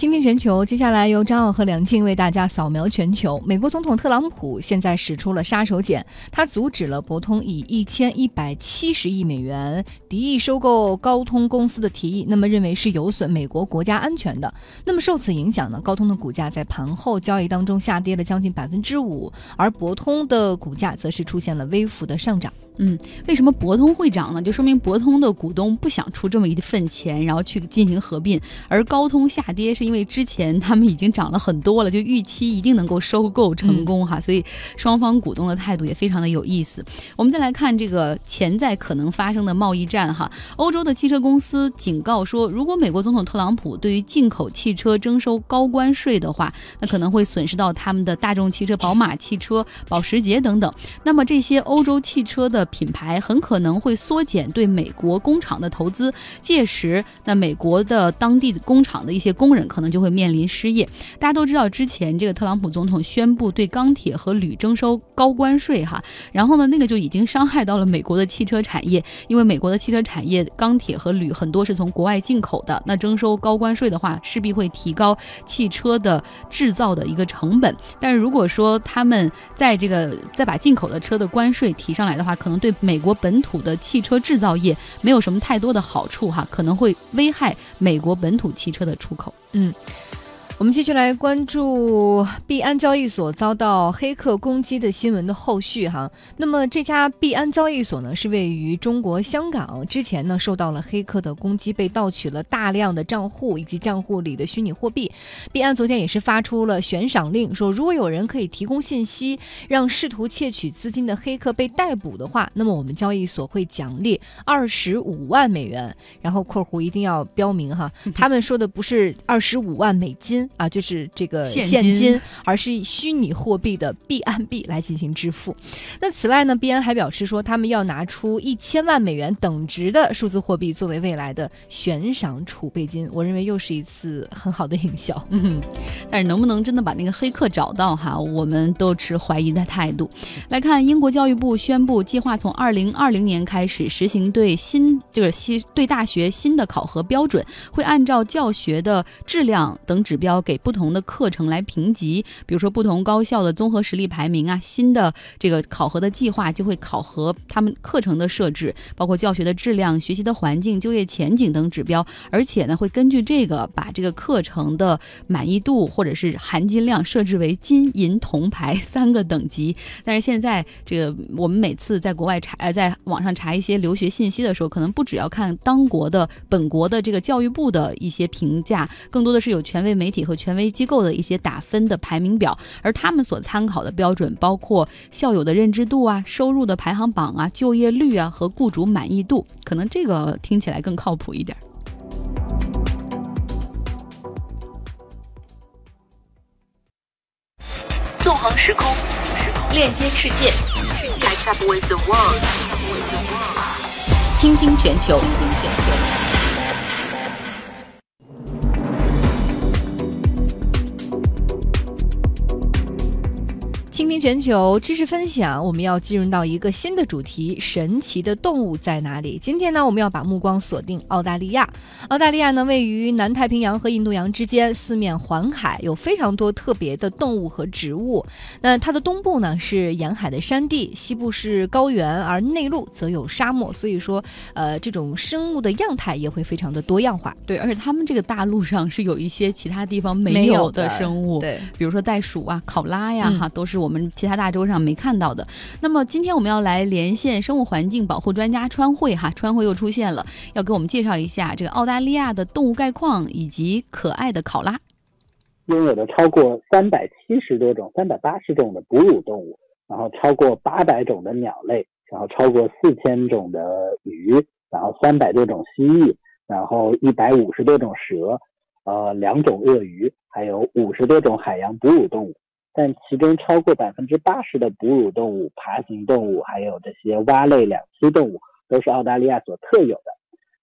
倾听全球，接下来由张奥和梁静为大家扫描全球。美国总统特朗普现在使出了杀手锏，他阻止了博通以一千一百七十亿美元敌意收购高通公司的提议，那么认为是有损美国国家安全的。那么受此影响呢，高通的股价在盘后交易当中下跌了将近百分之五，而博通的股价则是出现了微幅的上涨。嗯，为什么博通会涨呢？就说明博通的股东不想出这么一份钱，然后去进行合并，而高通下跌是因为之前他们已经涨了很多了，就预期一定能够收购成功哈，所以双方股东的态度也非常的有意思。我们再来看这个潜在可能发生的贸易战哈，欧洲的汽车公司警告说，如果美国总统特朗普对于进口汽车征收高关税的话，那可能会损失到他们的大众汽车、宝马汽车、保时捷等等。那么这些欧洲汽车的品牌很可能会缩减对美国工厂的投资，届时那美国的当地的工厂的一些工人可能就会面临失业。大家都知道，之前这个特朗普总统宣布对钢铁和铝征收高关税哈，然后呢，那个就已经伤害到了美国的汽车产业，因为美国的汽车产业钢铁和铝很多是从国外进口的，那征收高关税的话，势必会提高汽车的制造的一个成本。但是如果说他们在这个再把进口的车的关税提上来的话，可能对美国本土的汽车制造业没有什么太多的好处哈，可能会危害美国本土汽车的出口。嗯。我们继续来关注币安交易所遭到黑客攻击的新闻的后续哈。那么这家币安交易所呢，是位于中国香港，之前呢受到了黑客的攻击，被盗取了大量的账户以及账户里的虚拟货币。币安昨天也是发出了悬赏令，说如果有人可以提供信息，让试图窃取资金的黑客被逮捕的话，那么我们交易所会奖励二十五万美元。然后括弧一定要标明哈，他们说的不是二十五万美金。啊，就是这个现金，而是以虚拟货币的币安币来进行支付。那此外呢，币安还表示说，他们要拿出一千万美元等值的数字货币作为未来的悬赏储备金。我认为又是一次很好的营销。嗯，但是能不能真的把那个黑客找到哈，我们都持怀疑的态度。来看，英国教育部宣布，计划从二零二零年开始实行对新就是新对大学新的考核标准，会按照教学的质量等指标。给不同的课程来评级，比如说不同高校的综合实力排名啊，新的这个考核的计划就会考核他们课程的设置，包括教学的质量、学习的环境、就业前景等指标，而且呢会根据这个把这个课程的满意度或者是含金量设置为金银铜牌三个等级。但是现在这个我们每次在国外查呃在网上查一些留学信息的时候，可能不只要看当国的本国的这个教育部的一些评价，更多的是有权威媒体。和权威机构的一些打分的排名表，而他们所参考的标准包括校友的认知度啊、收入的排行榜啊、就业率啊和雇主满意度，可能这个听起来更靠谱一点。纵横时空，链接世界，，Catch up with the world，倾听全球。倾听全球知识分享，我们要进入到一个新的主题：神奇的动物在哪里？今天呢，我们要把目光锁定澳大利亚。澳大利亚呢，位于南太平洋和印度洋之间，四面环海，有非常多特别的动物和植物。那它的东部呢是沿海的山地，西部是高原，而内陆则有沙漠。所以说，呃，这种生物的样态也会非常的多样化。对，而且他们这个大陆上是有一些其他地方没有的生物，对，比如说袋鼠啊、考拉呀，哈，都是我。我们其他大洲上没看到的。那么今天我们要来连线生物环境保护专家川慧哈，川慧又出现了，要给我们介绍一下这个澳大利亚的动物概况以及可爱的考拉。拥有的超过三百七十多种、三百八十种的哺乳动物，然后超过八百种的鸟类，然后超过四千种的鱼，然后三百多种蜥蜴，然后一百五十多种蛇，呃，两种鳄鱼，还有五十多种海洋哺乳动物。但其中超过百分之八十的哺乳动物、爬行动物，还有这些蛙类两栖动物，都是澳大利亚所特有的。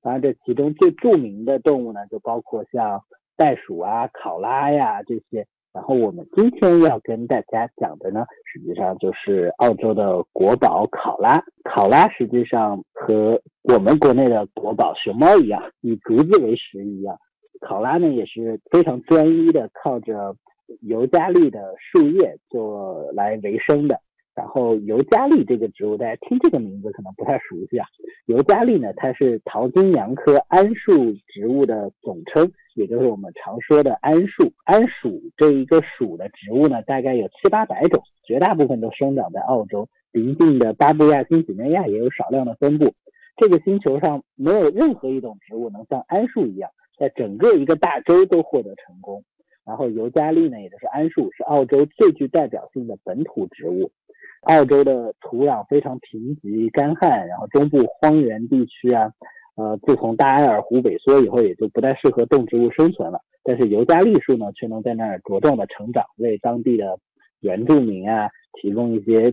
当然，这其中最著名的动物呢，就包括像袋鼠啊、考拉呀这些。然后我们今天要跟大家讲的呢，实际上就是澳洲的国宝考拉。考拉实际上和我们国内的国宝熊猫一样，以竹子为食一样。考拉呢也是非常专一的，靠着尤加利的树叶做来为生的。然后尤加利这个植物，大家听这个名字可能不太熟悉啊。尤加利呢，它是桃金娘科桉树植物的总称，也就是我们常说的桉树。桉属这一个属的植物呢，大概有七八百种，绝大部分都生长在澳洲，邻近的巴布亚新几内亚也有少量的分布。这个星球上没有任何一种植物能像桉树一样，在整个一个大洲都获得成功。然后尤加利呢，也就是桉树，是澳洲最具代表性的本土植物。澳洲的土壤非常贫瘠干旱，然后中部荒原地区啊，呃，自从大埃尔湖萎缩以后，也就不太适合动植物生存了。但是尤加利树呢，却能在那儿茁壮的成长，为当地的原住民啊提供一些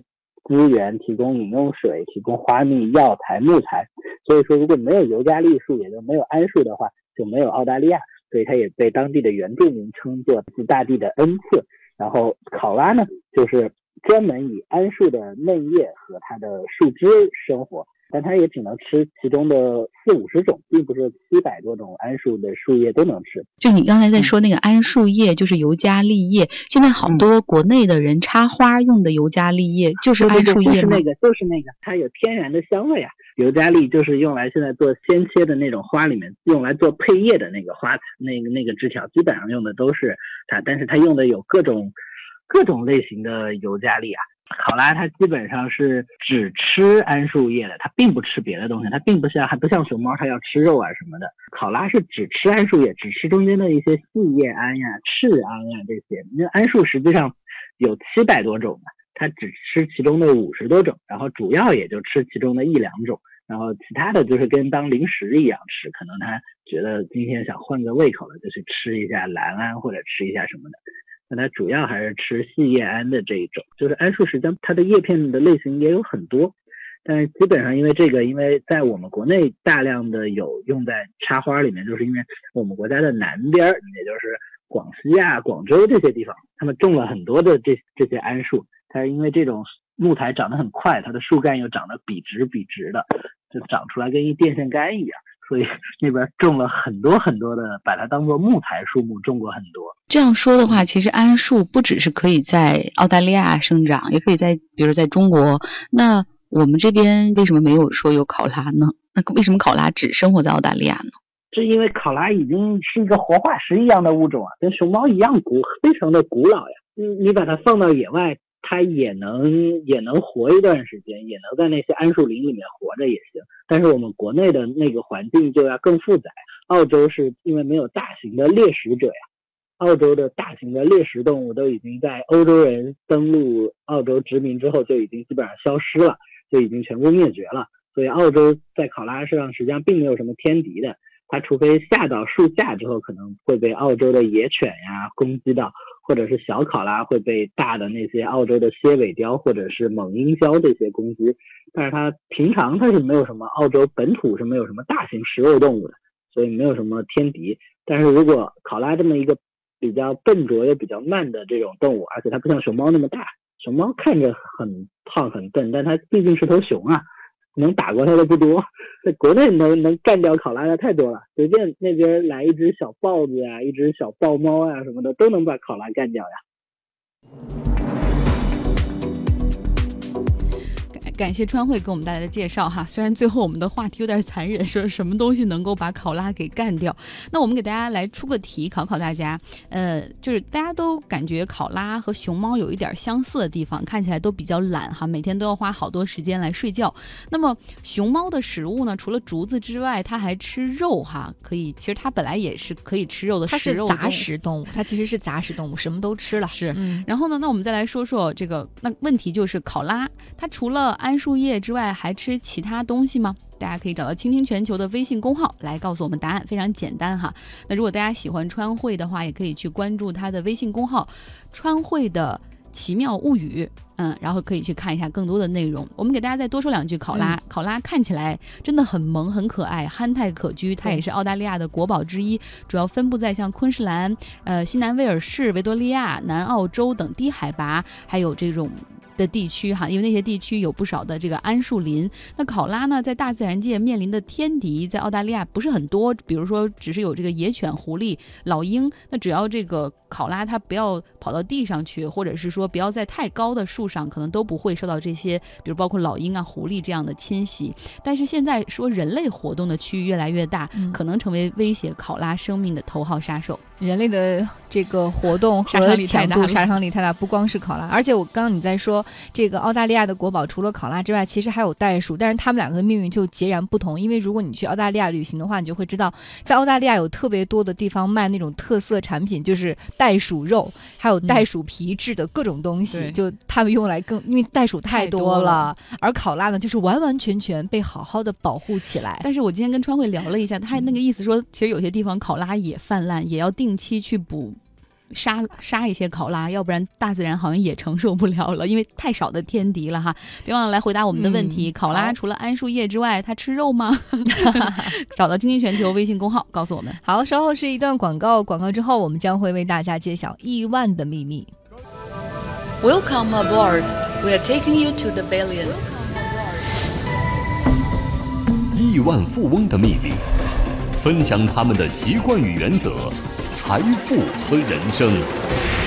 资源，提供饮用水，提供花蜜、药材、木材。所以说，如果没有尤加利树，也就没有桉树的话，就没有澳大利亚。所以它也被当地的原住民称作是大地的恩赐。然后考拉呢，就是。专门以桉树的嫩叶和它的树枝生活，但它也只能吃其中的四五十种，并不是七百多种桉树的树叶都能吃。就你刚才在说那个桉树叶，就是尤加利叶。现在好多国内的人插花用的尤加利叶就是桉树叶吗？就是那个，就是那个，它有天然的香味啊。尤加利就是用来现在做鲜切的那种花里面用来做配叶的那个花，那个那个枝条，基本上用的都是它，但是它用的有各种。各种类型的尤加利啊，考拉它基本上是只吃桉树叶的，它并不吃别的东西，它并不像还不像熊猫，它要吃肉啊什么的。考拉是只吃桉树叶，只吃中间的一些细叶桉呀、赤桉呀这些。那桉树实际上有七百多种嘛，它只吃其中的五十多种，然后主要也就吃其中的一两种，然后其他的就是跟当零食一样吃。可能它觉得今天想换个胃口了，就去吃一下蓝桉或者吃一下什么的。那它主要还是吃细叶桉的这一种，就是桉树实际上它的叶片的类型也有很多，但是基本上因为这个，因为在我们国内大量的有用在插花里面，就是因为我们国家的南边，也就是广西啊、广州这些地方，他们种了很多的这这些桉树，它是因为这种木材长得很快，它的树干又长得笔直笔直的，就长出来跟一电线杆一样。所以 那边种了很多很多的，把它当做木材树木种过很多。这样说的话，其实桉树不只是可以在澳大利亚生长，也可以在，比如在中国。那我们这边为什么没有说有考拉呢？那为什么考拉只生活在澳大利亚呢？是因为考拉已经是一个活化石一样的物种啊，跟熊猫一样古，非常的古老呀。你你把它放到野外。它也能也能活一段时间，也能在那些桉树林里面活着也行。但是我们国内的那个环境就要更复杂。澳洲是因为没有大型的猎食者呀，澳洲的大型的猎食动物都已经在欧洲人登陆澳洲殖民之后就已经基本上消失了，就已经全部灭绝了。所以澳洲在考拉身上实际上并没有什么天敌的。它除非下到树下之后，可能会被澳洲的野犬呀攻击到。或者是小考拉会被大的那些澳洲的蝎尾雕或者是猛鹰鸮这些攻击，但是它平常它是没有什么澳洲本土是没有什么大型食肉动物的，所以没有什么天敌。但是如果考拉这么一个比较笨拙又比较慢的这种动物，而且它不像熊猫那么大，熊猫看着很胖很笨，但它毕竟是头熊啊。能打过他的不多，在国内能能干掉考拉的太多了，随便那边来一只小豹子呀，一只小豹猫呀什么的，都能把考拉干掉呀。感谢川汇给我们带来的介绍哈，虽然最后我们的话题有点残忍，说什么东西能够把考拉给干掉？那我们给大家来出个题，考考大家，呃，就是大家都感觉考拉和熊猫有一点相似的地方，看起来都比较懒哈，每天都要花好多时间来睡觉。那么熊猫的食物呢，除了竹子之外，它还吃肉哈，可以，其实它本来也是可以吃肉的，它是杂食动物，它其实是杂食动物，什么都吃了。是，然后呢，那我们再来说说这个，那问题就是考拉，它除了桉树叶之外还吃其他东西吗？大家可以找到倾听全球的微信公号来告诉我们答案，非常简单哈。那如果大家喜欢川汇的话，也可以去关注他的微信公号“川汇的奇妙物语”，嗯，然后可以去看一下更多的内容。我们给大家再多说两句，考拉，考拉看起来真的很萌很可爱，憨态可掬。它也是澳大利亚的国宝之一，主要分布在像昆士兰、呃西南威尔士、维多利亚、南澳洲等低海拔，还有这种。的地区哈，因为那些地区有不少的这个桉树林。那考拉呢，在大自然界面临的天敌，在澳大利亚不是很多，比如说只是有这个野犬、狐狸、老鹰。那只要这个考拉它不要跑到地上去，或者是说不要在太高的树上，可能都不会受到这些，比如包括老鹰啊、狐狸这样的侵袭。但是现在说人类活动的区域越来越大，可能成为威胁考拉生命的头号杀手。人类的这个活动和强度杀伤力太大，不光是考拉，而且我刚刚你在说这个澳大利亚的国宝，除了考拉之外，其实还有袋鼠，但是它们两个的命运就截然不同。因为如果你去澳大利亚旅行的话，你就会知道，在澳大利亚有特别多的地方卖那种特色产品，就是袋鼠肉，还有袋鼠皮制的各种东西，就他们用来更，因为袋鼠太多了，而考拉呢，就是完完全全被好好的保护起来。但是我今天跟川慧聊了一下，他那个意思说，其实有些地方考拉也泛滥，也要定期去补。杀杀一些考拉，要不然大自然好像也承受不了了，因为太少的天敌了哈。别忘了来回答我们的问题：考拉除了桉树叶之外，它吃肉吗？找到“经济全球”微信公号告诉我们。好，稍后是一段广告，广告之后我们将会为大家揭晓亿万的秘密。Welcome aboard, we are taking you to the billions。亿万富翁的秘密，分享他们的习惯与原则。财富和人生。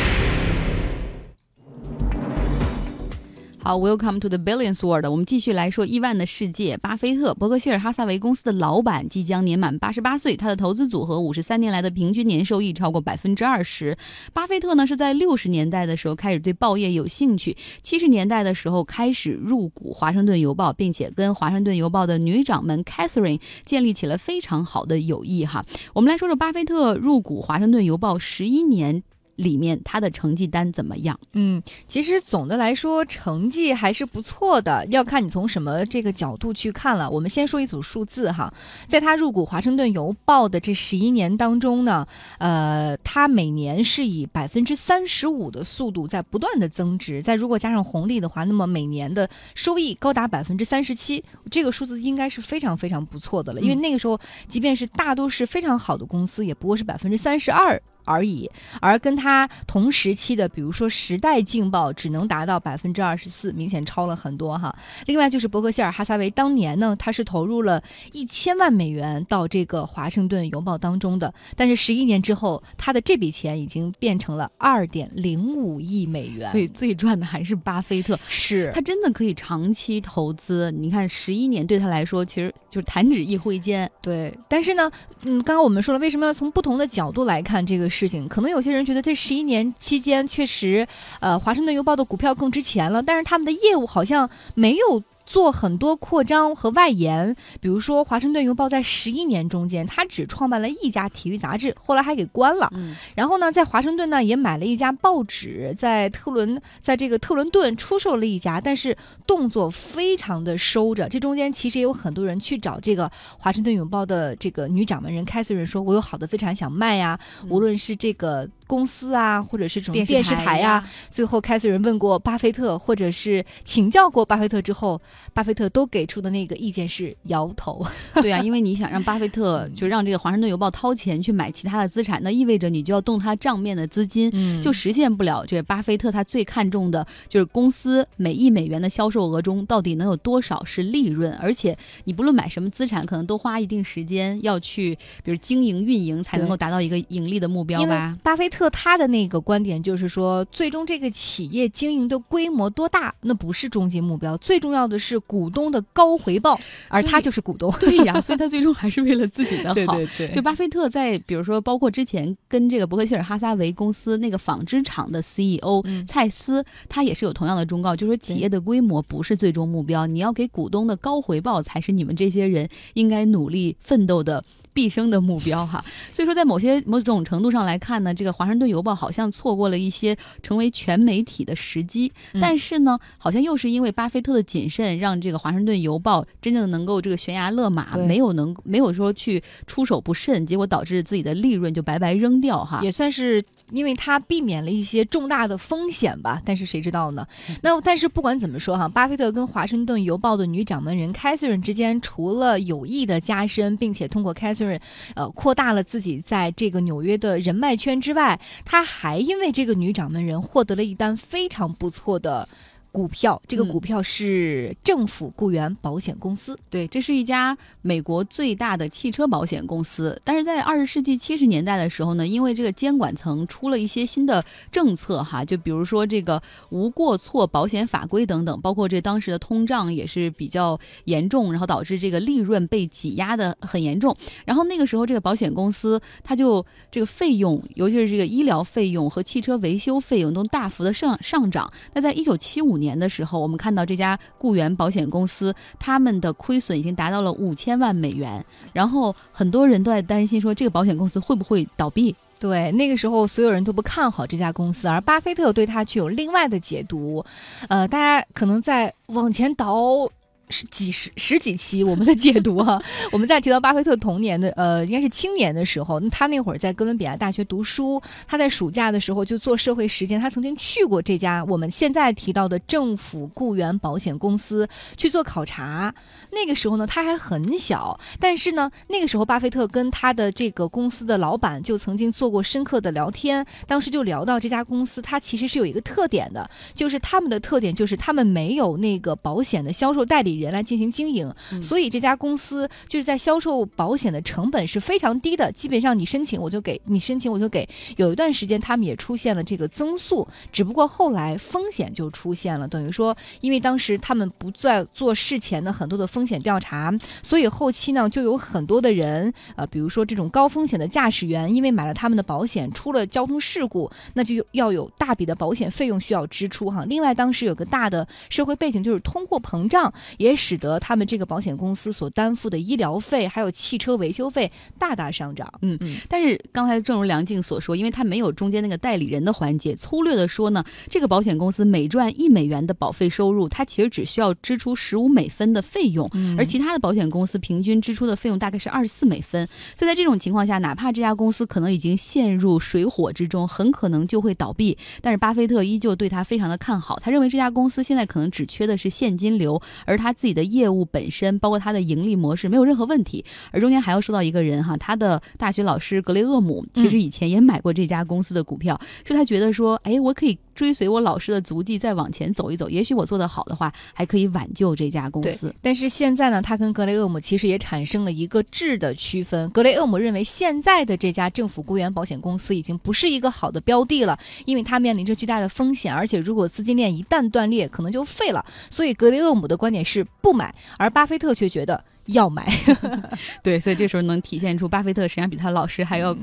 好，Welcome to the Billions World。我们继续来说亿万的世界。巴菲特，伯克希尔哈撒韦公司的老板，即将年满八十八岁。他的投资组合五十三年来的平均年收益超过百分之二十。巴菲特呢是在六十年代的时候开始对报业有兴趣，七十年代的时候开始入股华盛顿邮报，并且跟华盛顿邮报的女掌门 Catherine 建立起了非常好的友谊。哈，我们来说说巴菲特入股华盛顿邮报十一年。里面他的成绩单怎么样？嗯，其实总的来说成绩还是不错的，要看你从什么这个角度去看了。我们先说一组数字哈，在他入股华盛顿邮报的这十一年当中呢，呃，他每年是以百分之三十五的速度在不断的增值，在如果加上红利的话，那么每年的收益高达百分之三十七，这个数字应该是非常非常不错的了。因为那个时候，即便是大都是非常好的公司，也不过是百分之三十二。而已，而跟它同时期的，比如说《时代劲报》，只能达到百分之二十四，明显超了很多哈。另外就是伯克希尔哈撒韦当年呢，他是投入了一千万美元到这个《华盛顿邮报》当中的，但是十一年之后，他的这笔钱已经变成了二点零五亿美元。所以最赚的还是巴菲特，是他真的可以长期投资。你看十一年对他来说，其实就是弹指一挥间。对，但是呢，嗯，刚刚我们说了，为什么要从不同的角度来看这个？事情可能有些人觉得这十一年期间确实，呃，华盛顿邮报的股票更值钱了，但是他们的业务好像没有。做很多扩张和外延，比如说《华盛顿邮报》在十一年中间，他只创办了一家体育杂志，后来还给关了。嗯，然后呢，在华盛顿呢也买了一家报纸，在特伦，在这个特伦顿出售了一家，但是动作非常的收着。这中间其实也有很多人去找这个《华盛顿邮报》的这个女掌门人凯瑟琳说：“我有好的资产想卖呀，无论是这个。”公司啊，或者是这种电视台呀，最后开始人问过巴菲特，或者是请教过巴菲特之后，巴菲特都给出的那个意见是摇头。对啊，因为你想让巴菲特就让这个华盛顿邮报掏钱去买其他的资产，那意味着你就要动他账面的资金，就实现不了。这巴菲特他最看重的就是公司每亿美元的销售额中到底能有多少是利润，而且你不论买什么资产，可能都花一定时间要去，比如经营运营才能够达到一个盈利的目标吧。巴菲特。特他的那个观点就是说，最终这个企业经营的规模多大，那不是终极目标，最重要的是股东的高回报，而他就是股东。对呀，所以他最终还是为了自己的好。对对对。就巴菲特在，比如说，包括之前跟这个伯克希尔哈撒韦公司那个纺织厂的 CEO 蔡司，他也是有同样的忠告，就是说企业的规模不是最终目标，你要给股东的高回报才是你们这些人应该努力奋斗的。毕生的目标哈，所以说在某些某种程度上来看呢，这个华盛顿邮报好像错过了一些成为全媒体的时机。但是呢，好像又是因为巴菲特的谨慎，让这个华盛顿邮报真正能够这个悬崖勒马，没有能没有说去出手不慎，结果导致自己的利润就白白扔掉哈。也算是因为他避免了一些重大的风险吧。但是谁知道呢？那但是不管怎么说哈，巴菲特跟华盛顿邮报的女掌门人凯瑟琳之间，除了有意的加深，并且通过凯瑟。呃，扩大了自己在这个纽约的人脉圈之外，他还因为这个女掌门人获得了一单非常不错的股票，这个嗯股票是政府雇员保险公司。对，这是一家美国最大的汽车保险公司。但是在二十世纪七十年代的时候呢，因为这个监管层出了一些新的政策哈，就比如说这个无过错保险法规等等，包括这当时的通胀也是比较严重，然后导致这个利润被挤压的很严重。然后那个时候，这个保险公司它就这个费用，尤其是这个医疗费用和汽车维修费用都大幅的上上涨。那在一九七五年的时候，我们看到这家雇员保险公司，他们的亏损已经达到了五千万美元，然后很多人都在担心说这个保险公司会不会倒闭。对，那个时候所有人都不看好这家公司，而巴菲特对他却有另外的解读。呃，大家可能在往前倒。是几十十几期我们的解读哈、我们在提到巴菲特童年的呃，应该是青年的时候，他那会儿在哥伦比亚大学读书，他在暑假的时候就做社会实践，他曾经去过这家我们现在提到的政府雇员保险公司去做考察。那个时候呢，他还很小，但是呢，那个时候巴菲特跟他的这个公司的老板就曾经做过深刻的聊天，当时就聊到这家公司，它其实是有一个特点的，就是他们的特点就是他们没有那个保险的销售代理人来进行经营，嗯所以这家公司就是在销售保险的成本是非常低的，基本上你申请我就给你申请我就给。有一段时间他们也出现了这个增速，只不过后来风险就出现了，等于说因为当时他们不再做事前的很多的风险调查，所以后期呢就有很多的人，呃，比如说这种高风险的驾驶员，因为买了他们的保险，出了交通事故，那就要有大笔的保险费用需要支出哈。另外，当时有个大的社会背景，就是通货膨胀，也使得他们这个保险公司所担负的医疗费还有汽车维修费大大上涨。嗯嗯但是刚才正如梁静所说，因为它没有中间那个代理人的环节，粗略的说呢，这个保险公司每赚一美元的保费收入，它其实只需要支出十五美分的费用，而其他的保险公司平均支出的费用大概是二十四美分。所以在这种情况下，哪怕这家公司可能已经陷入水火之中，很可能就会倒闭，但是巴菲特依旧对他非常的看好。他认为这家公司现在可能只缺的是现金流，而他自己的业务本身，包括他的盈利模式没有任何问题。而中间还要说到一个人哈，他的大学老师格雷厄姆其实以前也买过这家公司的股票，就他觉得说，哎，我可以追随我老师的足迹再往前走一走，也许我做得好的话，还可以挽救这家公司。但是现在呢，他跟格雷厄姆其实也产生了一个质的区分。格雷厄姆认为现在的这家政府雇员保险公司已经不是一个好的标的了，因为它面临着巨大的风险，而且如果资金链一旦断裂，可能就废了。所以格雷厄姆的观点是不买，而巴菲特却觉得要买。对，所以这时候能体现出巴菲特实际上比他老师还要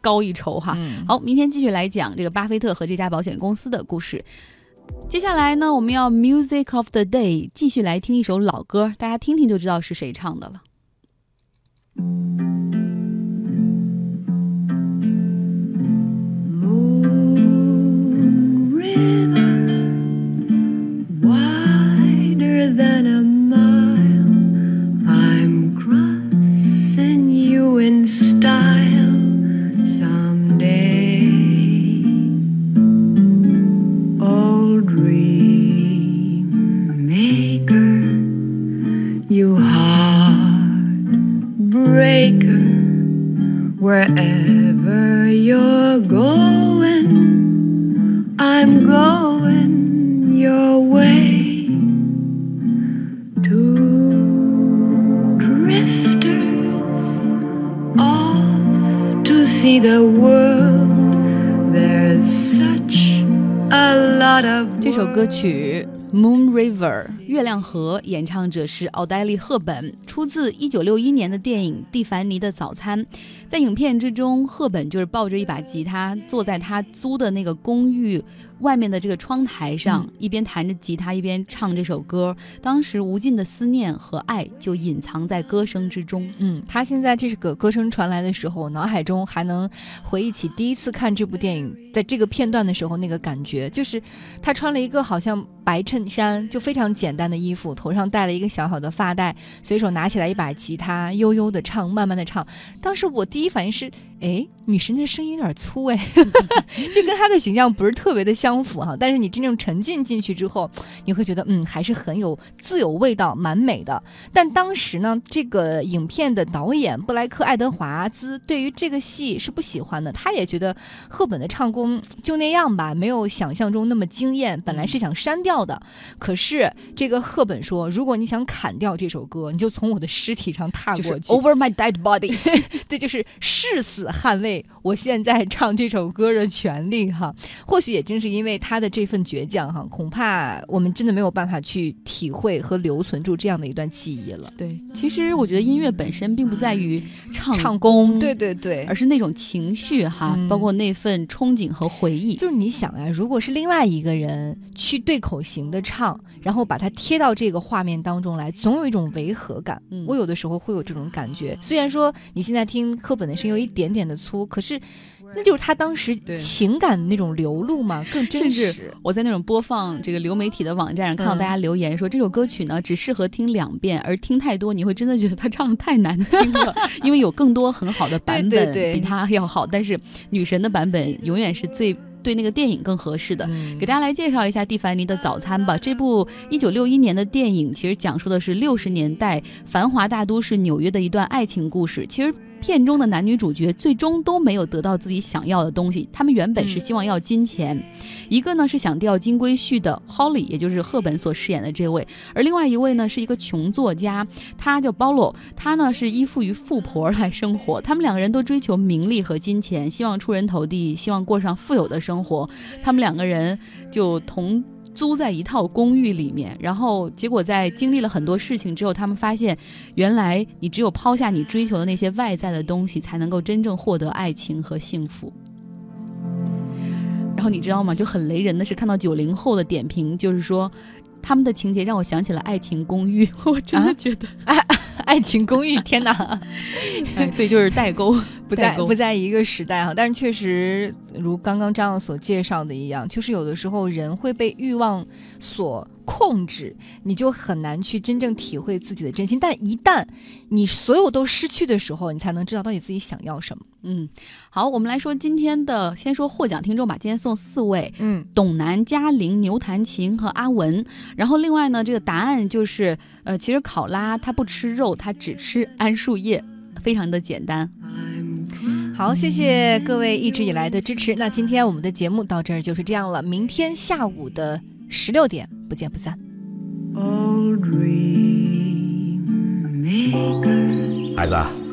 高一筹哈。嗯，好，明天继续来讲这个巴菲特和这家保险公司的故事。接下来呢，我们要 Music of the Day，继续来听一首老歌，大家听听就知道是谁唱的了。歌曲《Moon River》月亮河，演唱者是奥黛丽·赫本，出自一九六一年的电影《蒂凡尼的早餐》。在影片之中，赫本就是抱着一把吉他，坐在她租的那个公寓外面的这个窗台上，一边弹着吉他，一边唱这首歌。当时无尽的思念和爱就隐藏在歌声之中。嗯，他现在这个歌声传来的时候，脑海中还能回忆起第一次看这部电影，在这个片段的时候那个感觉，就是他穿了一个好像白衬衫，就非常简单的衣服，头上戴了一个小小的发带，随手拿起来一把吉他，悠悠的唱，慢慢的唱。当时我第一反应是，哎，女神的声音有点粗哎，就跟她的形象不是特别的相符哈。但是你真正沉浸进去之后，你会觉得嗯，还是很有自有味道，蛮美的。但当时呢，这个影片的导演布莱克·爱德华兹对于这个戏是不喜欢的，他也觉得赫本的唱功就那样吧，没有想象中那么惊艳。本来是想删掉的，可是这个赫本说，如果你想砍掉这首歌，你就从我的尸体上踏就是过去。over my dead body。对就是誓死捍卫我现在唱这首歌的权利哈。或许也正是因为他的这份倔强哈，恐怕我们真的没有办法去体会和留存住这样的一段记忆了。对，其实我觉得音乐本身并不在于唱唱功，对对对而。是那种情绪哈，嗯包括那份憧憬和回忆。就是你想啊，如果是另外一个人去对口型的唱，然后把它贴到这个画面当中来，总有一种违和感。嗯我有的时候会有这种感觉。虽然说你现在听课本的声音有一点点的粗，可是那就是他当时情感的那种流露嘛，更真实。我在那种播放这个流媒体的网站上看到嗯大家留言说，这首歌曲呢只适合听两遍，而听太多你会真的觉得他唱的太难听了，因为有更多很好的版本比他要好，但是女神的版本永远是最对那个电影更合适的。嗯给大家来介绍一下蒂凡尼的早餐吧。这部一九六一年的电影，其实讲述的是六十年代繁华大都市纽约的一段爱情故事。其实片中的男女主角最终都没有得到自己想要的东西，他们原本是希望要金钱，一个呢是想钓金龟婿的 Holly，也就是赫本所饰演的这位，而另外一位呢是一个穷作家，他叫 Bolo，他呢是依附于富婆来生活。他们两个人都追求名利和金钱，希望出人头地，希望过上富有的生活。他们两个人就同租在一套公寓里面，然后结果在经历了很多事情之后，他们发现，原来你只有抛下你追求的那些外在的东西，才能够真正获得爱情和幸福。然后你知道吗？就很雷人的是，看到九零后的点评，就是说。他们的情节让我想起了《爱情公寓》，我真的啊觉得，爱情公寓，天哪！哎所以就是代沟，不在不在一个时代哈，但是确实如刚刚张耀所介绍的一样，就是有的时候人会被欲望所控制，你就很难去真正体会自己的真心。但一旦你所有都失去的时候，你才能知道到底自己想要什么。嗯，好，我们来说今天的，先说获奖听众吧。今天送四位，嗯，董楠、嘉玲、牛弹琴和阿文。然后另外呢，这个答案就是，呃，其实考拉它不吃肉，它只吃桉树叶，非常的简单。好，谢谢各位一直以来的支持。那今天我们的节目到这儿就是这样了，明天下午的十六点不见不散。孩子